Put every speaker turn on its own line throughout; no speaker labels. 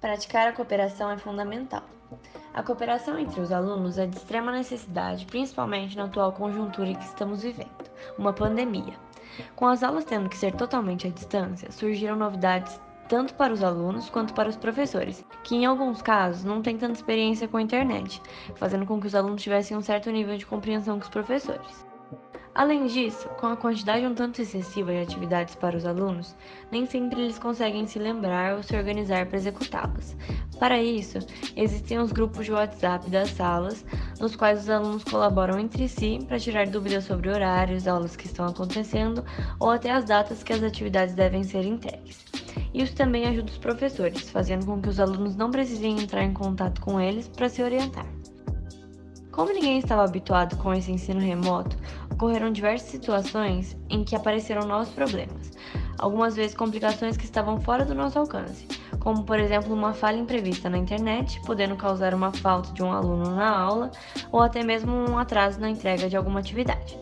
Praticar a cooperação é fundamental. A cooperação entre os alunos é de extrema necessidade, principalmente na atual conjuntura que estamos vivendo, uma pandemia. Com as aulas tendo que ser totalmente à distância, surgiram novidades tanto para os alunos quanto para os professores, que em alguns casos não têm tanta experiência com a internet, fazendo com que os alunos tivessem um certo nível de compreensão com os professores. Além disso, com a quantidade um tanto excessiva de atividades para os alunos, nem sempre eles conseguem se lembrar ou se organizar para executá-las. Para isso, existem os grupos de WhatsApp das salas, nos quais os alunos colaboram entre si para tirar dúvidas sobre horários, aulas que estão acontecendo ou até as datas que as atividades devem ser entregues. Isso também ajuda os professores, fazendo com que os alunos não precisem entrar em contato com eles para se orientar. Como ninguém estava habituado com esse ensino remoto, ocorreram diversas situações em que apareceram novos problemas, algumas vezes complicações que estavam fora do nosso alcance, como por exemplo uma falha imprevista na internet, podendo causar uma falta de um aluno na aula ou até mesmo um atraso na entrega de alguma atividade.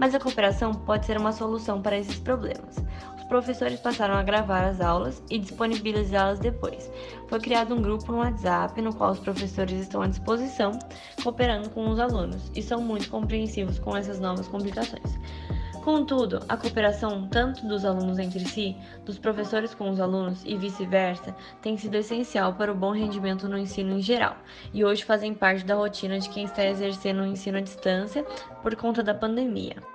Mas a cooperação pode ser uma solução para esses problemas os professores passaram a gravar as aulas e disponibilizá-las depois. Foi criado um grupo no WhatsApp no qual os professores estão à disposição, cooperando com os alunos e são muito compreensivos com essas novas complicações. Contudo, a cooperação tanto dos alunos entre si, dos professores com os alunos e vice-versa, tem sido essencial para o bom rendimento no ensino em geral, e hoje fazem parte da rotina de quem está exercendo o ensino à distância por conta da pandemia.